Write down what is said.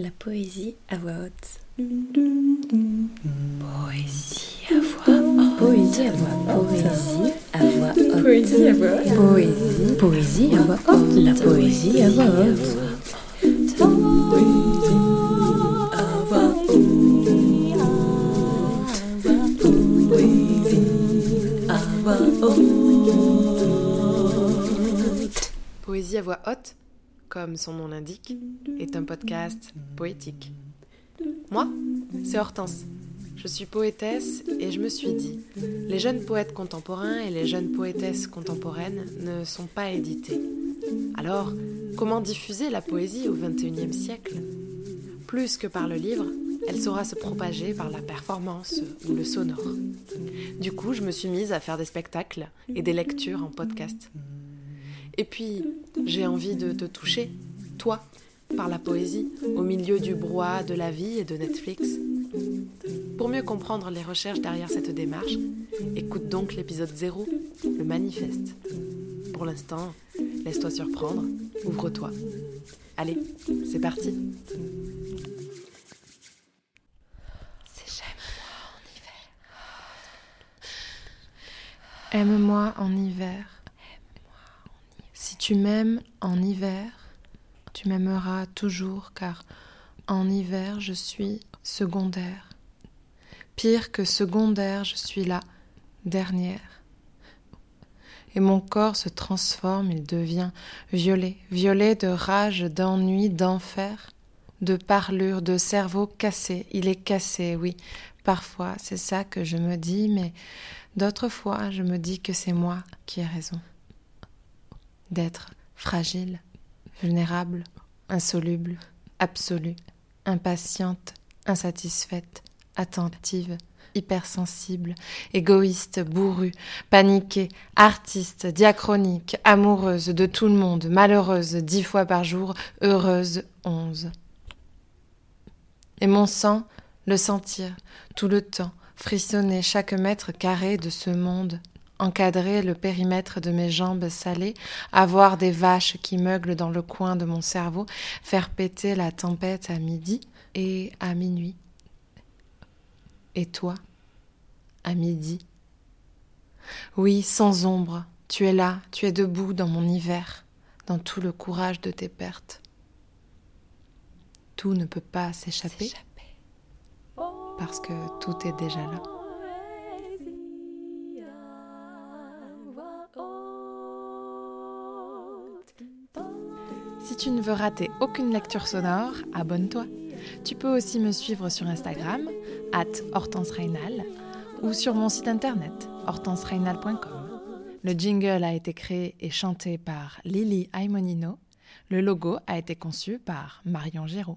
La poésie à voix haute. Poésie à voix haute. Poésie à voix haute. Poésie à voix haute. Poésie. Poésie à voix haute. La poésie à voix haute. Poésie à voix haute, comme son nom l'indique, est un podcast poétique. Moi, c'est Hortense. Je suis poétesse et je me suis dit, les jeunes poètes contemporains et les jeunes poétesses contemporaines ne sont pas édités. Alors, comment diffuser la poésie au XXIe siècle? Plus que par le livre, elle saura se propager par la performance ou le sonore. Du coup, je me suis mise à faire des spectacles et des lectures en podcast. Et puis, j'ai envie de te toucher, toi, par la poésie, au milieu du brouhaha de la vie et de Netflix. Pour mieux comprendre les recherches derrière cette démarche, écoute donc l'épisode 0, le manifeste. Pour l'instant, laisse-toi surprendre, ouvre-toi. Allez, c'est parti. Aime-moi en hiver. Tu m'aimes en hiver, tu m'aimeras toujours car en hiver je suis secondaire. Pire que secondaire, je suis la dernière. Et mon corps se transforme, il devient violet, violet de rage, d'ennui, d'enfer, de parlure, de cerveau cassé. Il est cassé, oui. Parfois, c'est ça que je me dis, mais d'autres fois, je me dis que c'est moi qui ai raison d'être fragile, vulnérable, insoluble, absolue, impatiente, insatisfaite, attentive, hypersensible, égoïste, bourrue, paniquée, artiste, diachronique, amoureuse de tout le monde, malheureuse dix fois par jour, heureuse onze. Et mon sang, le sentir, tout le temps, frissonner chaque mètre carré de ce monde, encadrer le périmètre de mes jambes salées, avoir des vaches qui meuglent dans le coin de mon cerveau, faire péter la tempête à midi et à minuit. Et toi, à midi? Oui, sans ombre, tu es là, tu es debout dans mon hiver, dans tout le courage de tes pertes. Tout ne peut pas s'échapper parce que tout est déjà là. Si tu ne veux rater aucune lecture sonore, abonne-toi. Tu peux aussi me suivre sur Instagram, at ou sur mon site internet, hortensereynal.com. Le jingle a été créé et chanté par Lily Aimonino. Le logo a été conçu par Marion Giraud.